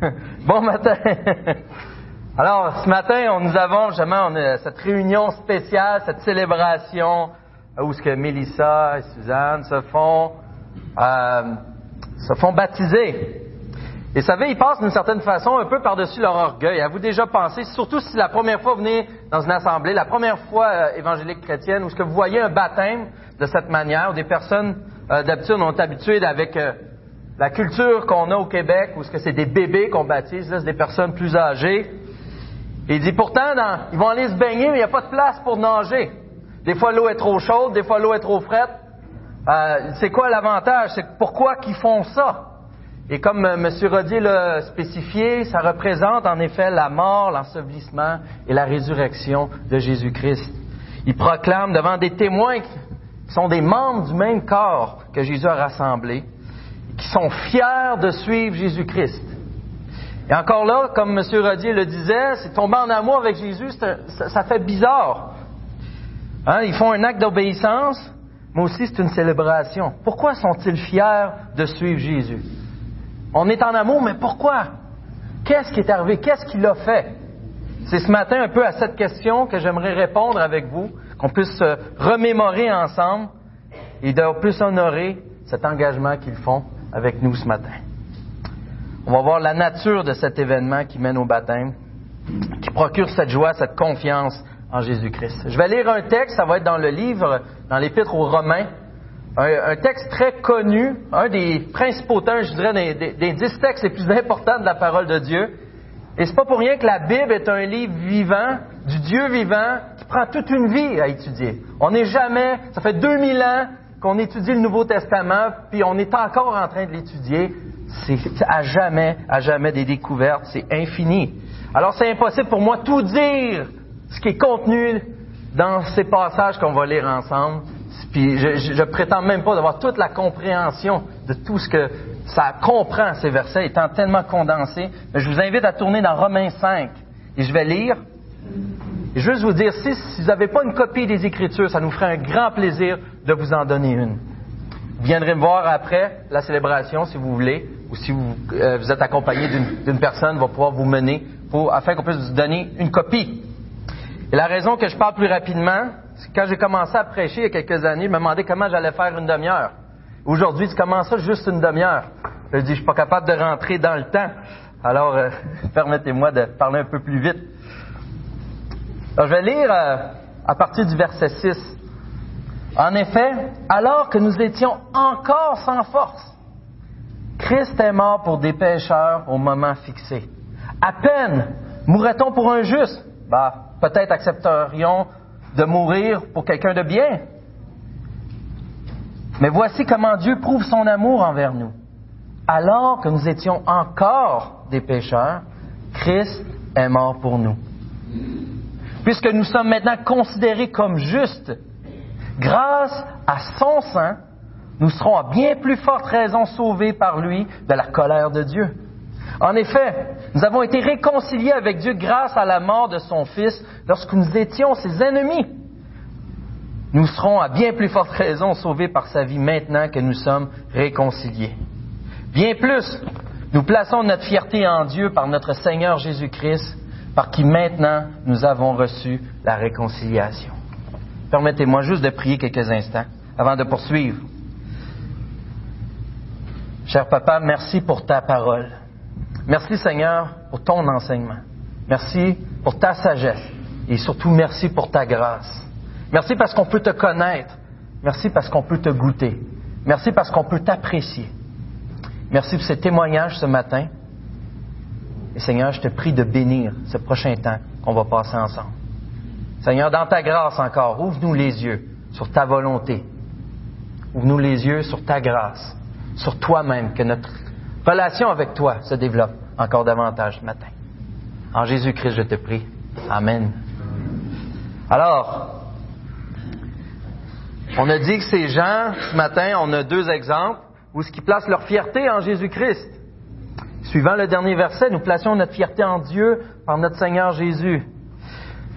bon matin. Alors, ce matin, nous avons justement cette réunion spéciale, cette célébration où ce que Mélissa et Suzanne se font, euh, se font baptiser. Et vous savez, ils passent d'une certaine façon un peu par-dessus leur orgueil. Avez-vous déjà pensé, surtout si la première fois vous venez dans une assemblée, la première fois euh, évangélique chrétienne, où ce que vous voyez un baptême de cette manière, où des personnes euh, d'habitude ont habitué avec euh, la culture qu'on a au Québec, où ce que c'est des bébés qu'on baptise, là, c'est des personnes plus âgées. Il dit pourtant, ils vont aller se baigner, mais il n'y a pas de place pour nager. Des fois, l'eau est trop chaude, des fois, l'eau est trop frette. c'est quoi l'avantage? C'est pourquoi qu'ils font ça? Et comme euh, M. Rodier l'a spécifié, ça représente en effet la mort, l'ensevelissement et la résurrection de Jésus-Christ. Il proclame devant des témoins qui sont des membres du même corps que Jésus a rassemblé, qui sont fiers de suivre Jésus-Christ. Et encore là, comme M. Rodier le disait, c'est tomber en amour avec Jésus, ça, fait bizarre. Hein, ils font un acte d'obéissance, mais aussi c'est une célébration. Pourquoi sont-ils fiers de suivre Jésus? On est en amour, mais pourquoi? Qu'est-ce qui est arrivé? Qu'est-ce qu'il a fait? C'est ce matin un peu à cette question que j'aimerais répondre avec vous, qu'on puisse se remémorer ensemble et de plus honorer cet engagement qu'ils font avec nous ce matin. On va voir la nature de cet événement qui mène au baptême, qui procure cette joie, cette confiance en Jésus-Christ. Je vais lire un texte, ça va être dans le livre, dans l'Épître aux Romains, un, texte très connu, un des principaux textes, je dirais, des, dix textes les plus importants de la parole de Dieu. Et c'est pas pour rien que la Bible est un livre vivant, du Dieu vivant, qui prend toute une vie à étudier. On n'est jamais, ça fait 2000 ans qu'on étudie le Nouveau Testament, puis on est encore en train de l'étudier. C'est à jamais, à jamais des découvertes, c'est infini. Alors c'est impossible pour moi tout dire ce qui est contenu dans ces passages qu'on va lire ensemble. Puis je, je, prétends même pas d'avoir toute la compréhension de tout ce que ça comprend, ces versets, étant tellement condensés. Mais je vous invite à tourner dans Romains 5 et je vais lire. Et juste vous dire, si, si vous n'avez pas une copie des Écritures, ça nous ferait un grand plaisir de vous en donner une. Vous viendrez me voir après la célébration, si vous voulez, ou si vous, euh, vous êtes accompagné d'une personne, va pouvoir vous mener pour, afin qu'on puisse vous donner une copie. Et la raison que je parle plus rapidement, quand j'ai commencé à prêcher il y a quelques années, je me demandais comment j'allais faire une demi-heure. Aujourd'hui, tu commences ça juste une demi-heure. Je dis, je suis pas capable de rentrer dans le temps. Alors, euh, permettez-moi de parler un peu plus vite. Je vais lire euh, à partir du verset 6. En effet, alors que nous étions encore sans force, Christ est mort pour des pécheurs au moment fixé. À peine mourrait-on pour un juste. Bah, peut-être accepterions de mourir pour quelqu'un de bien. Mais voici comment Dieu prouve son amour envers nous. Alors que nous étions encore des pécheurs, Christ est mort pour nous. Puisque nous sommes maintenant considérés comme justes, grâce à son sang, nous serons à bien plus forte raison sauvés par lui de la colère de Dieu. En effet, nous avons été réconciliés avec Dieu grâce à la mort de son Fils lorsque nous étions ses ennemis. Nous serons à bien plus forte raison sauvés par sa vie maintenant que nous sommes réconciliés. Bien plus, nous plaçons notre fierté en Dieu par notre Seigneur Jésus-Christ, par qui maintenant nous avons reçu la réconciliation. Permettez-moi juste de prier quelques instants avant de poursuivre. Cher Papa, merci pour ta parole. Merci Seigneur pour ton enseignement. Merci pour ta sagesse et surtout merci pour ta grâce. Merci parce qu'on peut te connaître. Merci parce qu'on peut te goûter. Merci parce qu'on peut t'apprécier. Merci pour ces témoignages ce matin. Et Seigneur, je te prie de bénir ce prochain temps qu'on va passer ensemble. Seigneur, dans ta grâce encore, ouvre-nous les yeux sur ta volonté. Ouvre-nous les yeux sur ta grâce, sur toi-même, que notre relation avec toi se développe encore davantage ce matin. En Jésus-Christ, je te prie. Amen. Alors, on a dit que ces gens, ce matin, on a deux exemples où ce qui place leur fierté en Jésus-Christ. Suivant le dernier verset, nous placions notre fierté en Dieu par notre Seigneur Jésus.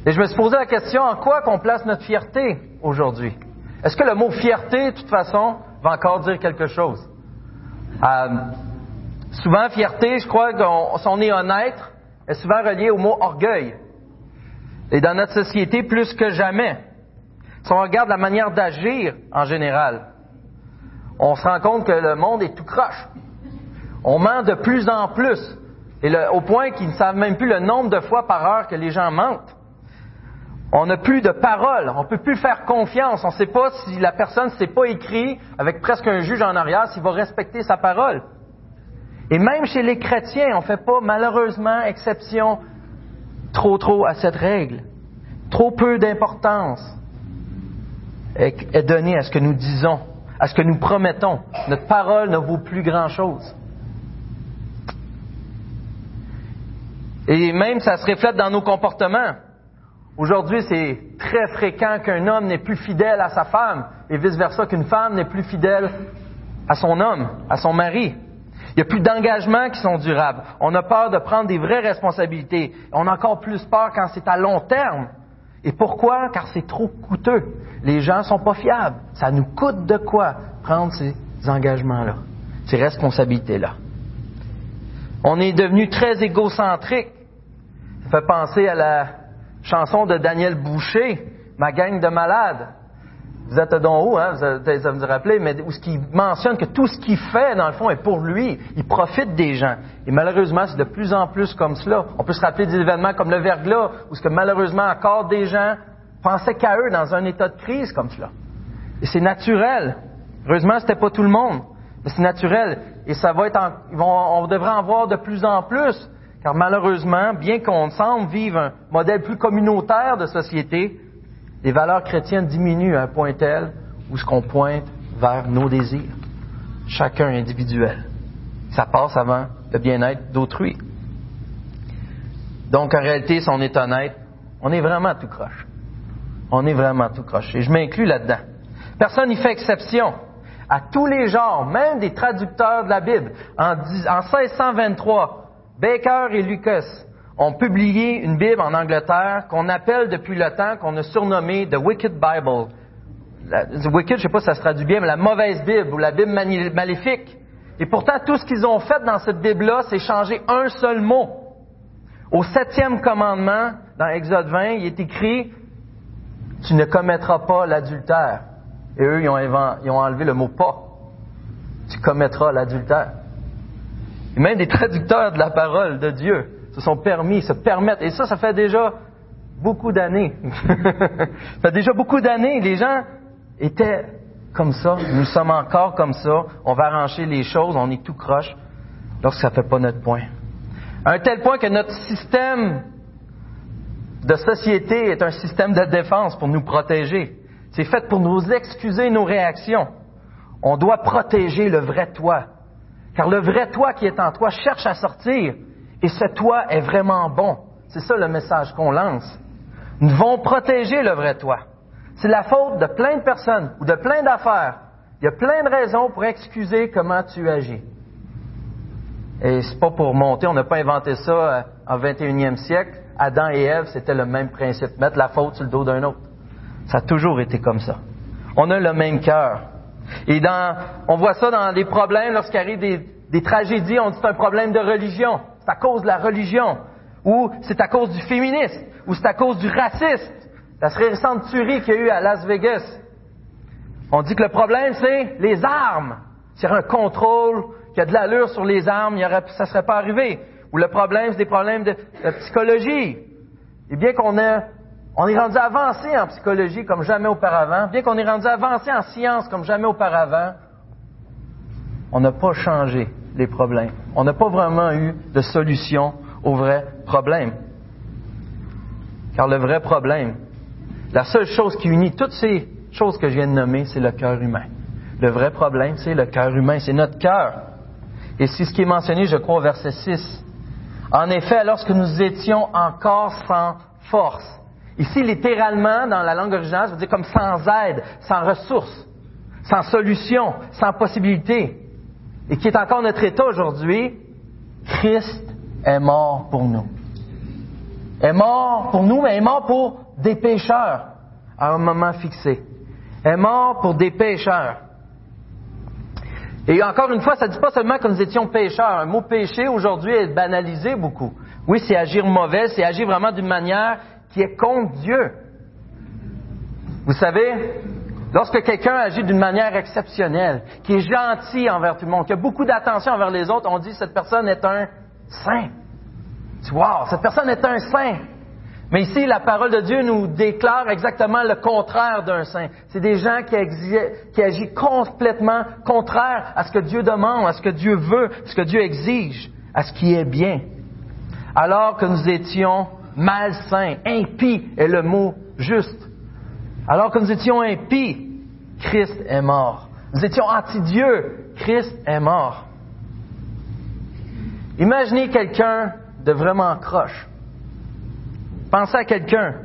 Et je me suis posé la question, en quoi qu'on place notre fierté aujourd'hui? Est-ce que le mot fierté, de toute façon, va encore dire quelque chose? Euh, Souvent, fierté, je crois qu'on si on est honnête, est souvent relié au mot orgueil. Et dans notre société, plus que jamais, si on regarde la manière d'agir en général, on se rend compte que le monde est tout croche. On ment de plus en plus. Et au point qu'ils ne savent même plus le nombre de fois par heure que les gens mentent. On n'a plus de parole, on ne peut plus faire confiance. On ne sait pas si la personne ne s'est pas écrit avec presque un juge en arrière, s'il va respecter sa parole. Et même chez les chrétiens, on ne fait pas malheureusement exception trop trop à cette règle. Trop peu d'importance est donnée à ce que nous disons, à ce que nous promettons. Notre parole ne vaut plus grand-chose. Et même ça se reflète dans nos comportements. Aujourd'hui, c'est très fréquent qu'un homme n'est plus fidèle à sa femme et vice-versa qu'une femme n'est plus fidèle à son homme, à son mari. Il n'y a plus d'engagements qui sont durables. On a peur de prendre des vraies responsabilités. On a encore plus peur quand c'est à long terme. Et pourquoi? Car c'est trop coûteux. Les gens ne sont pas fiables. Ça nous coûte de quoi prendre ces engagements-là, ces responsabilités-là. On est devenu très égocentrique. Ça fait penser à la chanson de Daniel Boucher, Ma gang de malades. Vous êtes donc où, hein? Ça vous rappeler, mais où ce qui mentionne que tout ce qu'il fait, dans le fond, est pour lui. Il profite des gens. Et malheureusement, c'est de plus en plus comme cela. On peut se rappeler des événements comme le verglas, où ce que malheureusement encore des gens pensaient qu'à eux dans un état de crise comme cela. Et c'est naturel. Heureusement, c'était pas tout le monde. Mais c'est naturel. Et ça va être on devrait en voir de plus en plus. Car malheureusement, bien qu'on semble vivre un modèle plus communautaire de société, les valeurs chrétiennes diminuent à un point tel où ce qu'on pointe vers nos désirs, chacun individuel. Ça passe avant le bien-être d'autrui. Donc en réalité, si on est honnête, on est vraiment tout croche. On est vraiment tout croche. Et je m'inclus là-dedans. Personne n'y fait exception. À tous les genres, même des traducteurs de la Bible. En, en 1623, Baker et Lucas ont publié une Bible en Angleterre qu'on appelle depuis le temps, qu'on a surnommée The Wicked Bible. The Wicked, je ne sais pas si ça se traduit bien, mais la mauvaise Bible ou la Bible maléfique. Et pourtant, tout ce qu'ils ont fait dans cette Bible-là, c'est changer un seul mot. Au septième commandement, dans Exode 20, il est écrit Tu ne commettras pas l'adultère. Et eux, ils ont enlevé le mot pas. Tu commettras l'adultère. Même des traducteurs de la parole de Dieu se sont permis, se permettent. Et ça, ça fait déjà beaucoup d'années. ça fait déjà beaucoup d'années. Les gens étaient comme ça. Nous sommes encore comme ça. On va arranger les choses. On est tout croche lorsque ça ne fait pas notre point. À un tel point que notre système de société est un système de défense pour nous protéger. C'est fait pour nous excuser nos réactions. On doit protéger le vrai toi. Car le vrai toi qui est en toi cherche à sortir. Et ce toi est vraiment bon. C'est ça le message qu'on lance. Nous devons protéger le vrai toi. C'est la faute de plein de personnes ou de plein d'affaires. Il y a plein de raisons pour excuser comment tu agis. Et c'est pas pour monter, on n'a pas inventé ça euh, en 21e siècle. Adam et Ève, c'était le même principe, mettre la faute sur le dos d'un autre. Ça a toujours été comme ça. On a le même cœur. Et on voit ça dans des problèmes lorsqu'il arrive des, des tragédies, on dit c'est un problème de religion c'est à cause de la religion, ou c'est à cause du féminisme, ou c'est à cause du racisme. La récente tuerie qu'il y a eu à Las Vegas. On dit que le problème, c'est les armes. S'il y a un contrôle, qu'il y a de l'allure sur les armes, ça ne serait pas arrivé. Ou le problème, c'est des problèmes de, psychologie. Et bien qu'on on est rendu avancé en psychologie comme jamais auparavant, bien qu'on est rendu avancé en science comme jamais auparavant, on n'a pas changé les problèmes. On n'a pas vraiment eu de solution au vrai problème. Car le vrai problème, la seule chose qui unit toutes ces choses que je viens de nommer, c'est le cœur humain. Le vrai problème, c'est le cœur humain, c'est notre cœur. Et c'est ce qui est mentionné, je crois, au verset 6. En effet, lorsque nous étions encore sans force, ici littéralement, dans la langue originale, ça veut dire comme sans aide, sans ressources, sans solution, sans possibilité et qui est encore notre état aujourd'hui, Christ est mort pour nous. Est mort pour nous, mais est mort pour des pécheurs à un moment fixé. Est mort pour des pécheurs. Et encore une fois, ça ne dit pas seulement que nous étions pécheurs. Un mot péché aujourd'hui est banalisé beaucoup. Oui, c'est agir mauvais, c'est agir vraiment d'une manière qui est contre Dieu. Vous savez, lorsque quelqu'un agit d'une manière exceptionnelle, qui est gentil envers tout le monde, qui a beaucoup d'attention envers les autres, on dit cette personne est un saint. Wow, cette personne est un saint. Mais ici, la parole de Dieu nous déclare exactement le contraire d'un saint. C'est des gens qui, agissent complètement contraire à ce que Dieu demande, à ce que Dieu veut, à ce que Dieu exige, à ce qui est bien. Alors que nous étions malsains, impies est le mot juste. Alors que nous étions impies, Christ est mort. Nous étions anti-Dieu, Christ est mort. Imaginez quelqu'un de vraiment croche. Pensez à quelqu'un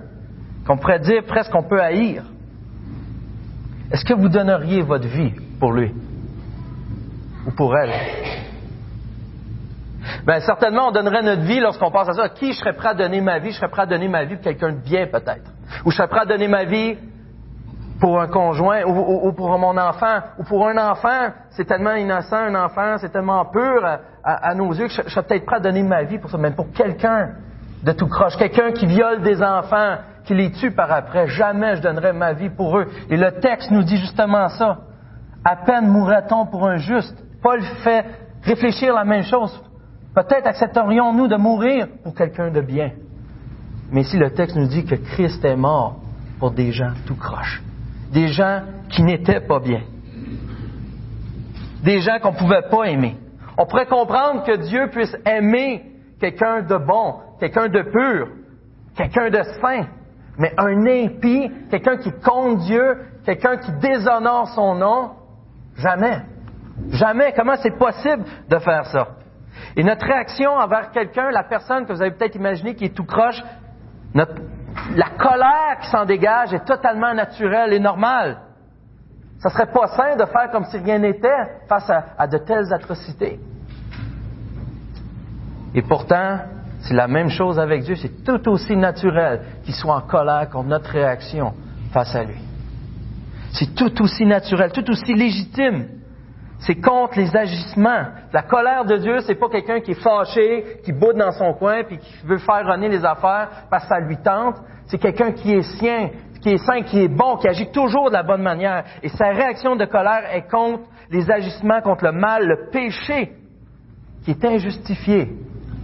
qu'on pourrait dire presque qu'on peut haïr. Est-ce que vous donneriez votre vie pour lui ou pour elle? Bien, certainement, on donnerait notre vie lorsqu'on pense à ça. Qui je serais prêt à donner ma vie? Je serais prêt à donner ma vie pour quelqu'un de bien, peut-être. Ou je serais prêt à donner ma vie pour un conjoint, ou, pour mon enfant, ou pour un enfant. C'est tellement innocent, un enfant, c'est tellement pur à, nos yeux que je, serais peut-être prêt à donner ma vie pour ça. Même pour quelqu'un de tout croche. Quelqu'un qui viole des enfants, qui les tue par après. Jamais je donnerai ma vie pour eux. Et le texte nous dit justement ça. À peine mourra-t-on pour un juste. Paul fait réfléchir la même chose. Peut-être accepterions-nous de mourir pour quelqu'un de bien. Mais ici, le texte nous dit que Christ est mort pour des gens tout croche. Des gens qui n'étaient pas bien. Des gens qu'on ne pouvait pas aimer. On pourrait comprendre que Dieu puisse aimer quelqu'un de bon, quelqu'un de pur, quelqu'un de saint, mais un impie, quelqu'un qui compte Dieu, quelqu'un qui déshonore son nom, jamais. Jamais. Comment c'est possible de faire ça? Et notre réaction envers quelqu'un, la personne que vous avez peut-être imaginé qui est tout croche, la colère qui s'en dégage est totalement naturelle et normale. Ça serait pas sain de faire comme si rien n'était face à de telles atrocités. Et pourtant, c'est la même chose avec Dieu. C'est tout aussi naturel qu'il soit en colère contre notre réaction face à lui. C'est tout aussi naturel, tout aussi légitime. C'est contre les agissements. La colère de Dieu, c'est pas quelqu'un qui est fâché, qui boude dans son coin, puis qui veut faire runner les affaires parce que ça lui tente. C'est quelqu'un qui est sien, qui est saint, qui est bon, qui agit toujours de la bonne manière. Et sa réaction de colère est contre les agissements, contre le mal, le péché, qui est injustifié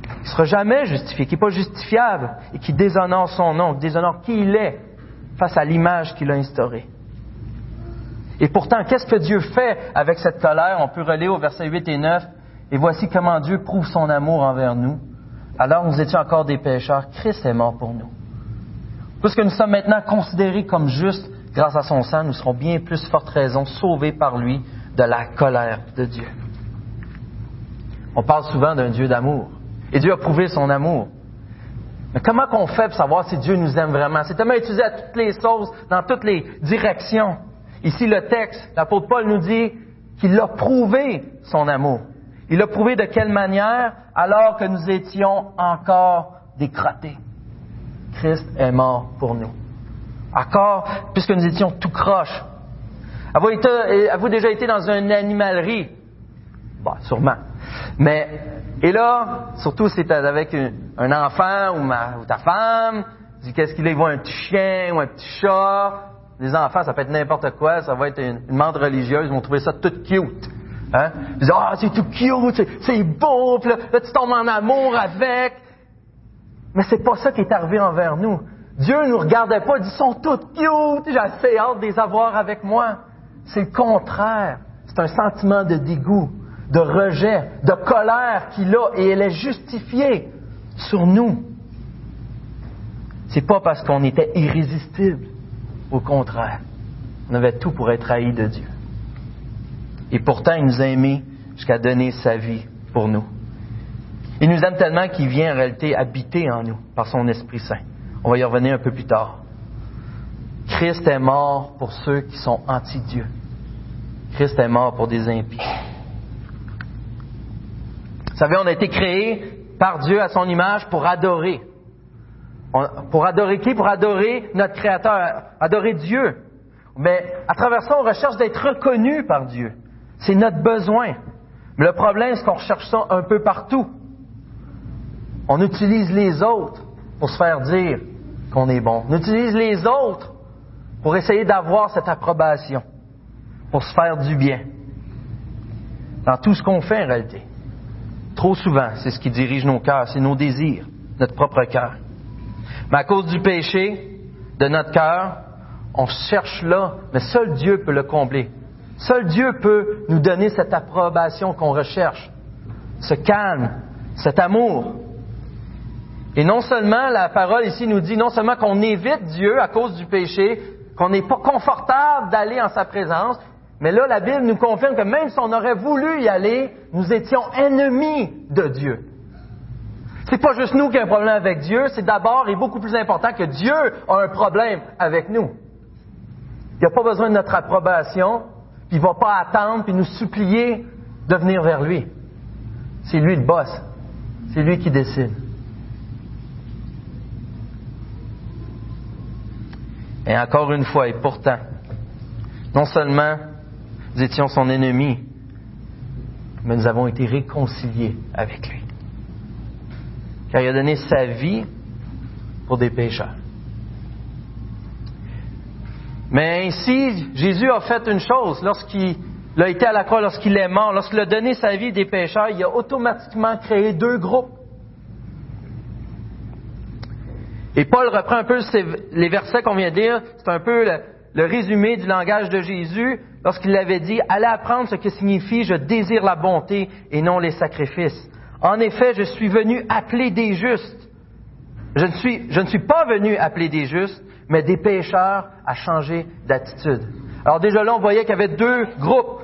qui ne sera jamais justifié, qui n'est pas justifiable et qui déshonore son nom, qui déshonore qui il est face à l'image qu'il a instaurée. Et pourtant, qu'est-ce que Dieu fait avec cette colère? On peut relire au verset 8 et 9. Et voici comment Dieu prouve son amour envers nous. Alors nous étions encore des pécheurs, Christ est mort pour nous. Puisque nous sommes maintenant considérés comme justes grâce à son sang, nous serons bien plus forte raison sauvés par lui de la colère de Dieu. On parle souvent d'un Dieu d'amour. Et Dieu a prouvé son amour. Mais comment qu'on fait pour savoir si Dieu nous aime vraiment? C'est tellement utilisé à toutes les sauces, dans toutes les directions. Ici, le texte, l'apôtre Paul nous dit qu'il a prouvé son amour. Il a prouvé de quelle manière alors que nous étions encore décrotés. Christ est mort pour nous. Encore, puisque nous étions tout croche. Avez-vous déjà été dans une animalerie? Bon, sûrement. Mais et là, surtout si tu avec un enfant ou, ta femme, qu'est-ce qu'il est, voit un petit chien ou un petit chat? Les enfants, ça peut être n'importe quoi, ça va être une, une religieuse, ils vont trouver ça tout cute. Hein? Ils disent, ah, c'est tout cute, c'est beau, puis là, tu tombes en amour avec. Mais c'est pas ça qui est arrivé envers nous. Dieu ne nous regardait pas, il dit, ils sont tous cute, j'ai assez hâte de les avoir avec moi. C'est le contraire. C'est un sentiment de dégoût de rejet, de colère qu'il a et elle est justifiée sur nous. C'est pas parce qu'on était irrésistible. Au contraire, on avait tout pour être haï de Dieu. Et pourtant, il nous a aimés jusqu'à donner sa vie pour nous. Il nous aime tellement qu'il vient en réalité habiter en nous par son Esprit Saint. On va y revenir un peu plus tard. Christ est mort pour ceux qui sont anti-Dieu. Christ est mort pour des impies. Vous savez, on a été créé par Dieu à son image pour adorer. Pour adorer qui? Pour adorer notre Créateur, adorer Dieu. Mais à travers ça, on recherche d'être reconnu par Dieu. C'est notre besoin. Mais le problème, c'est qu'on recherche ça un peu partout. On utilise les autres pour se faire dire qu'on est bon. On utilise les autres pour essayer d'avoir cette approbation, pour se faire du bien. Dans tout ce qu'on fait en réalité. Trop souvent, c'est ce qui dirige nos cœurs, c'est nos désirs, notre propre cœur. Mais à cause du péché de notre cœur, on cherche là, mais seul Dieu peut le combler. Seul Dieu peut nous donner cette approbation qu'on recherche, ce calme, cet amour. Et non seulement, la parole ici nous dit non seulement qu'on évite Dieu à cause du péché, qu'on n'est pas confortable d'aller en sa présence, mais là, la Bible nous confirme que même si on aurait voulu y aller, nous étions ennemis de Dieu. C'est pas juste nous qui avons un problème avec Dieu, c'est d'abord et beaucoup plus important que Dieu a un problème avec nous. Il n'a pas besoin de notre approbation, puis il ne va pas attendre puis nous supplier de venir vers lui. C'est lui le boss. C'est lui qui décide. Et encore une fois, et pourtant, non seulement nous étions son ennemi, mais nous avons été réconciliés avec lui. Car il a donné sa vie pour des pécheurs. Mais ainsi, Jésus a fait une chose lorsqu'il a été à la croix, lorsqu'il est mort, lorsqu'il a donné sa vie des pécheurs, il a automatiquement créé deux groupes. Et Paul reprend un peu les versets qu'on vient de dire, c'est un peu le, le, résumé du langage de Jésus lorsqu'il avait dit, allez apprendre ce que signifie je désire la bonté et non les sacrifices. En effet, je suis venu appeler des justes. Je ne suis, pas venu appeler des justes, mais des pécheurs à changer d'attitude. Alors déjà là, on voyait qu'il y avait deux groupes.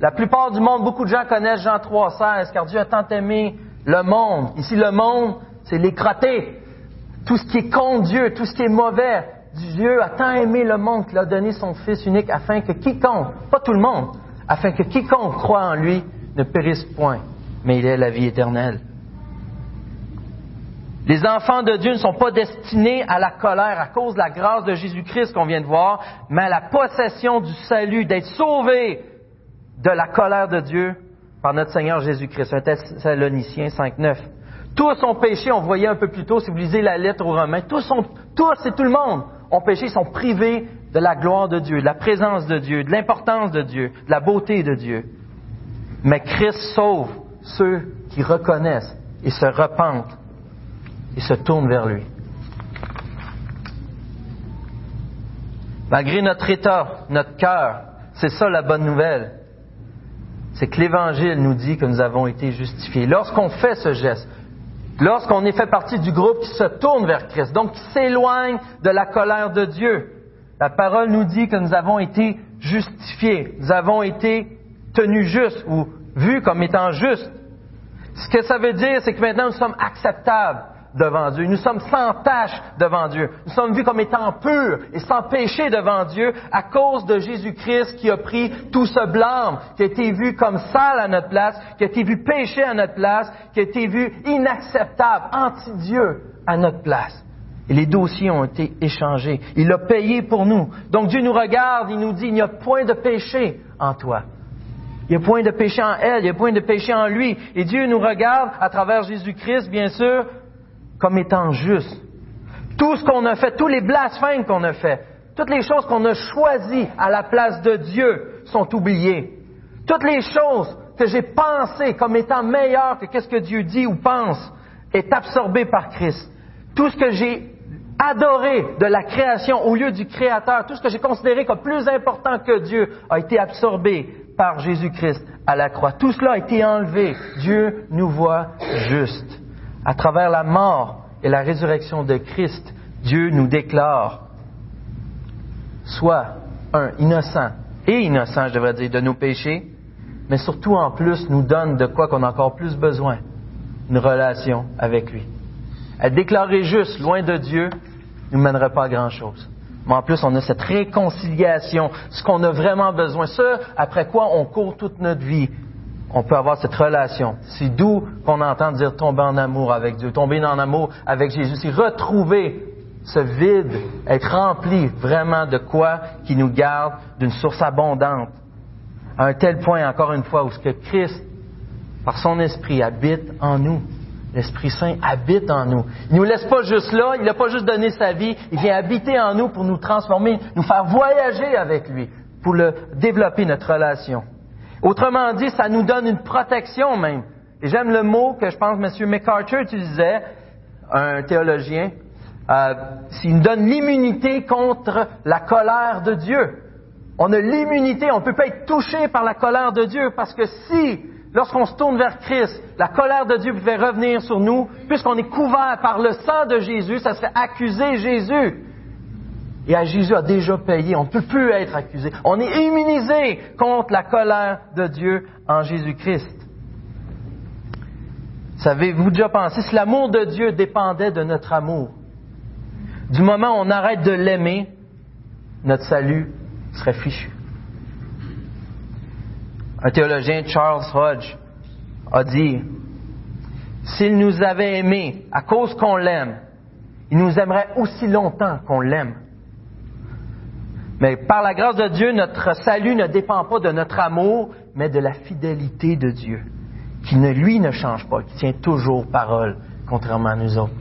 La plupart du monde, beaucoup de gens connaissent Jean 3,16, car Dieu a tant aimé le monde. Ici, le monde, c'est les. Tout ce qui est contre Dieu, tout ce qui est mauvais. Dieu a tant aimé le monde qu'il a donné son Fils unique afin que quiconque, pas tout le monde, afin que quiconque croit en lui ne périsse point, mais il ait la vie éternelle. Les enfants de Dieu ne sont pas destinés à la colère à cause de la grâce de Jésus-Christ qu'on vient de voir, mais à la possession du salut, d'être sauvés de la colère de Dieu par notre Seigneur Jésus-Christ. Un Thessaloniciens 5.9. Tous ont péché, on voyait un peu plus tôt, si vous lisez la lettre aux Romains, tous, tous et tout le monde ont péché, sont privés de la gloire de Dieu, de la présence de Dieu, de l'importance de Dieu, de la beauté de Dieu. Mais Christ sauve ceux qui reconnaissent et se repentent et se tournent vers lui. Malgré notre état, notre cœur, c'est ça la bonne nouvelle. C'est que l'Évangile nous dit que nous avons été justifiés. Lorsqu'on fait ce geste, lorsqu'on est fait partie du groupe qui se tourne vers Christ, donc qui s'éloigne de la colère de Dieu, la parole nous dit que nous avons été justifiés, nous avons été tenus justes ou vus comme étant justes. Ce que ça veut dire, c'est que maintenant nous sommes acceptables devant Dieu. Nous sommes sans tâche devant Dieu. Nous sommes vus comme étant purs et sans péché devant Dieu à cause de Jésus-Christ qui a pris tout ce blâme, qui a été vu comme sale à notre place, qui a été vu péché à notre place, qui a été vu inacceptable, anti-Dieu à notre place. Et les dossiers ont été échangés. Il a payé pour nous. Donc Dieu nous regarde, il nous dit, il n'y a point de péché en toi. Il n'y a point de péché en elle, il n'y a point de péché en lui. Et Dieu nous regarde à travers Jésus-Christ, bien sûr, comme étant juste. Tout ce qu'on a fait, tous les blasphèmes qu'on a fait, toutes les choses qu'on a choisies à la place de Dieu sont oubliées. Toutes les choses que j'ai pensées comme étant meilleures que qu'est-ce que Dieu dit ou pense est absorbé par Christ. Tout ce que j'ai adoré de la création au lieu du Créateur, tout ce que j'ai considéré comme plus important que Dieu a été absorbé par Jésus-Christ à la croix. Tout cela a été enlevé. Dieu nous voit juste à travers la mort et la résurrection de Christ, Dieu nous déclare soit un innocent et innocent, je devrais dire, de nos péchés, mais surtout en plus nous donne de quoi qu'on a encore plus besoin, une relation avec lui. Être déclaré juste loin de Dieu ne mènerait pas à grand-chose. Mais en plus, on a cette réconciliation, ce qu'on a vraiment besoin, ce après quoi on court toute notre vie, on peut avoir cette relation. C'est d'où qu'on entend dire tomber en amour avec Dieu, tomber en amour avec Jésus. C'est retrouver ce vide, être rempli vraiment de quoi qui nous garde d'une source abondante. à un tel point, encore une fois, où ce que Christ, par son esprit, habite en nous. L'Esprit Saint habite en nous. Il ne nous laisse pas juste là, il n'a pas juste donné sa vie, il vient habiter en nous pour nous transformer, nous faire voyager avec lui, pour le, développer notre relation. Autrement dit, ça nous donne une protection même. Et j'aime le mot que je pense M. MacArthur utilisait, un théologien, euh, il nous donne l'immunité contre la colère de Dieu. On a l'immunité, on ne peut pas être touché par la colère de Dieu parce que si, lorsqu'on se tourne vers Christ, la colère de Dieu pouvait revenir sur nous, puisqu'on est couvert par le sang de Jésus, ça serait accuser Jésus. Et à Jésus a déjà payé, on ne peut plus être accusé. On est immunisé contre la colère de Dieu en Jésus-Christ. Savez-vous déjà pensé, si l'amour de Dieu dépendait de notre amour, du moment où on arrête de l'aimer, notre salut serait fichu. Un théologien, Charles Hodge, a dit, s'il nous avait aimés à cause qu'on l'aime, il nous aimerait aussi longtemps qu'on l'aime. Mais par la grâce de Dieu, notre salut ne dépend pas de notre amour, mais de la fidélité de Dieu, qui ne, lui ne change pas, qui tient toujours parole, contrairement à nous autres.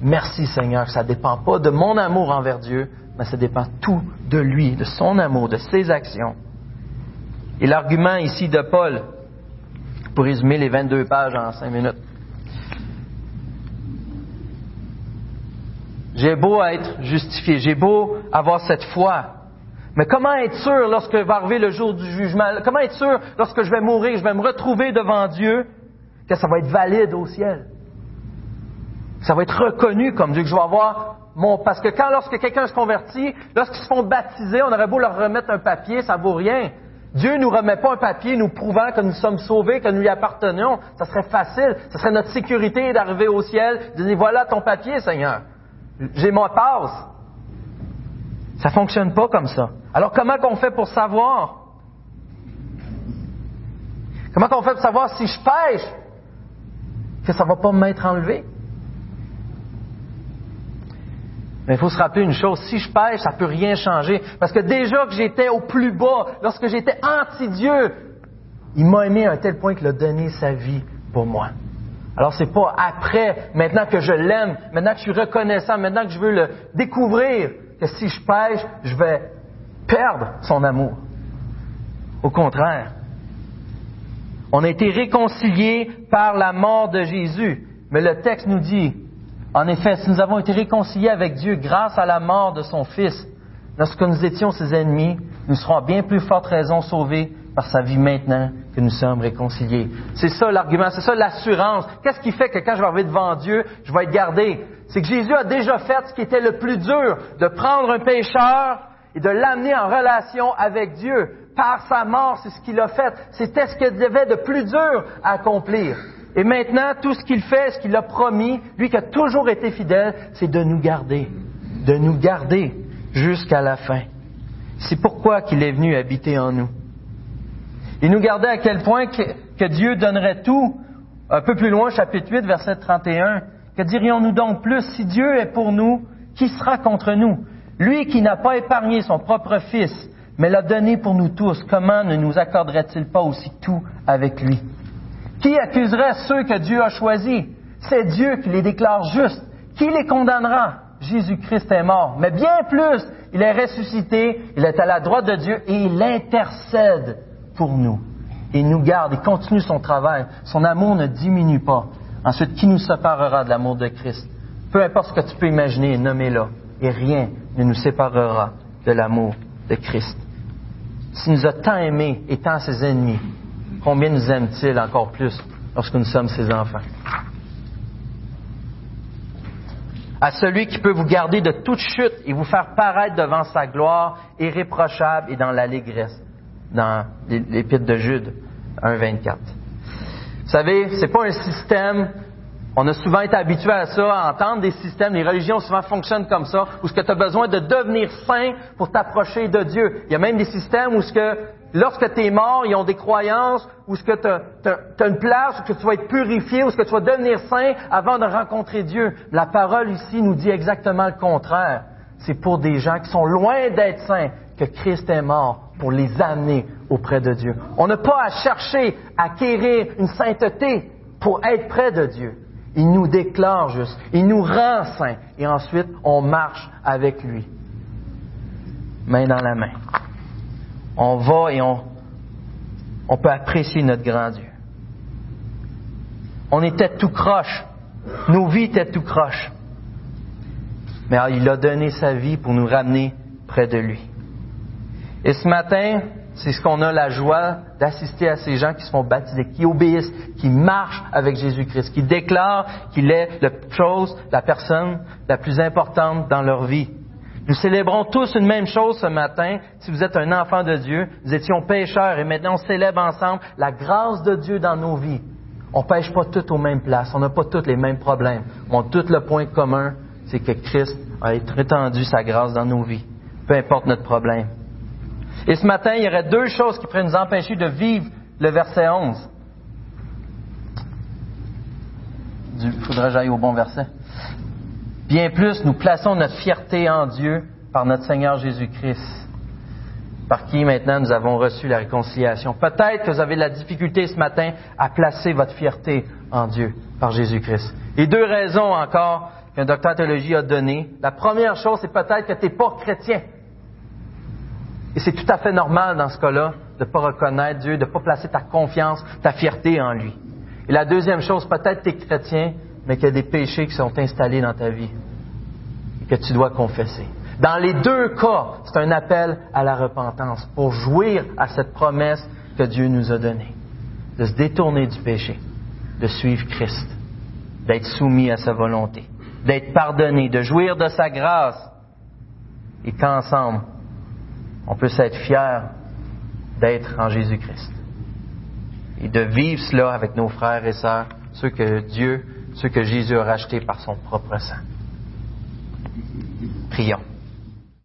Merci Seigneur, ça ne dépend pas de mon amour envers Dieu, mais ça dépend tout de lui, de son amour, de ses actions. Et l'argument ici de Paul, pour résumer les 22 pages en 5 minutes. J'ai beau être justifié, j'ai beau avoir cette foi, mais comment être sûr lorsque va arriver le jour du jugement? Comment être sûr lorsque je vais mourir, je vais me retrouver devant Dieu, que ça va être valide au ciel? Ça va être reconnu comme Dieu, que je vais avoir mon... Parce que quand, lorsque quelqu'un se convertit, lorsqu'ils se font baptiser, on aurait beau leur remettre un papier, ça vaut rien. Dieu ne nous remet pas un papier nous prouvant que nous sommes sauvés, que nous lui appartenions. Ça serait facile. Ce serait notre sécurité d'arriver au ciel, de dire voilà ton papier, Seigneur. J'ai mon passe. Ça fonctionne pas comme ça. Alors comment qu'on fait pour savoir? Comment qu'on fait pour savoir si je pêche que ça va pas m'être enlevé? Mais il faut se rappeler une chose, si je pêche, ça peut rien changer. Parce que déjà que j'étais au plus bas, lorsque j'étais anti-Dieu, il m'a aimé à un tel point qu'il a donné sa vie pour moi. Alors c'est pas après, maintenant que je l'aime, maintenant que je suis reconnaissant, maintenant que je veux le découvrir, que si je pêche, je vais perdre son amour. Au contraire. On a été réconciliés par la mort de Jésus. Mais le texte nous dit, en effet, si nous avons été réconciliés avec Dieu grâce à la mort de son Fils, lorsque nous étions ses ennemis, nous serons à bien plus forte raison sauvés par sa vie maintenant que nous sommes réconciliés. C'est ça l'argument, c'est ça l'assurance. Qu'est-ce qui fait que quand je vais arriver devant Dieu, je vais être gardé? C'est que Jésus a déjà fait ce qui était le plus dur, de prendre un pécheur et de l'amener en relation avec Dieu. Par sa mort, c'est ce qu'il a fait. C'était ce qu'il avait de plus dur à accomplir. Et maintenant, tout ce qu'il fait, ce qu'il a promis, lui qui a toujours été fidèle, c'est de nous garder, de nous garder jusqu'à la fin. C'est pourquoi qu'il est venu habiter en nous. Il nous gardait à quel point que, Dieu donnerait tout. Un peu plus loin, chapitre 8, verset 31. Que dirions-nous donc plus? Si Dieu est pour nous, qui sera contre nous? Lui qui n'a pas épargné son propre Fils, mais l'a donné pour nous tous, comment ne nous accorderait-il pas aussi tout avec lui? Qui accuserait ceux que Dieu a choisis? C'est Dieu qui les déclare justes. Qui les condamnera? Jésus-Christ est mort. Mais bien plus, il est ressuscité, il est à la droite de Dieu et il intercède pour nous. Il nous garde, il continue son travail. Son amour ne diminue pas. Ensuite, qui nous séparera de l'amour de Christ? Peu importe ce que tu peux imaginer, nommez-le. Et rien ne nous séparera de l'amour de Christ. S'il nous a tant aimés et tant ses ennemis, combien nous aime-t-il encore plus lorsque nous sommes ses enfants? À celui qui peut vous garder de toute chute et vous faire paraître devant sa gloire irréprochable et dans l'allégresse, dans l'épître de Jude 1.24. Vous savez, c'est pas un système on a souvent été habitué à ça, à entendre des systèmes, les religions souvent fonctionnent comme ça, où ce que tu as besoin de devenir saint pour t'approcher de Dieu. Il y a même des systèmes où ce que, lorsque tu es mort, ils ont des croyances, où ce que tu as, une place, où que tu vas être purifié, où ce que tu vas devenir saint avant de rencontrer Dieu. La parole ici nous dit exactement le contraire. C'est pour des gens qui sont loin d'être saints que Christ est mort pour les amener auprès de Dieu. On n'a pas à chercher à acquérir une sainteté pour être près de Dieu. Il nous déclare juste, il nous rend saints, et ensuite on marche avec lui, main dans la main. On va et on, peut apprécier notre grand Dieu. On était tout croche, nos vies étaient tout croche, mais il a donné sa vie pour nous ramener près de lui. Et ce matin, c'est ce qu'on a la joie d'assister à ces gens qui se font baptiser, qui obéissent, qui marchent avec Jésus-Christ, qui déclarent qu'il est la chose, la personne la plus importante dans leur vie. Nous célébrons tous une même chose ce matin. Si vous êtes un enfant de Dieu, nous étions pécheurs et maintenant on célèbre ensemble la grâce de Dieu dans nos vies. On pêche pas tous aux mêmes places, on n'a pas tous les mêmes problèmes. On a tout le point commun, c'est que Christ a étendu sa grâce dans nos vies, peu importe notre problème. Et ce matin, il y aurait deux choses qui pourraient nous empêcher de vivre le verset 11. Il faudrait que j'aille au bon verset. Bien plus, nous plaçons notre fierté en Dieu par notre Seigneur Jésus-Christ, par qui maintenant nous avons reçu la réconciliation. Peut-être que vous avez de la difficulté ce matin à placer votre fierté en Dieu par Jésus-Christ. Et deux raisons encore qu'un docteur de théologie a données. La première chose, c'est peut-être que tu n'es pas chrétien. Et c'est tout à fait normal dans ce cas-là de ne pas reconnaître Dieu, de ne pas placer ta confiance, ta fierté en lui. Et la deuxième chose, peut-être que tu es chrétien, mais qu'il y a des péchés qui sont installés dans ta vie et que tu dois confesser. Dans les deux cas, c'est un appel à la repentance pour jouir à cette promesse que Dieu nous a donnée, de se détourner du péché, de suivre Christ, d'être soumis à sa volonté, d'être pardonné, de jouir de sa grâce et qu'ensemble, on peut être fier d'être en Jésus-Christ et de vivre cela avec nos frères et sœurs, ceux que Dieu, ceux que Jésus a rachetés par son propre sang. Prions.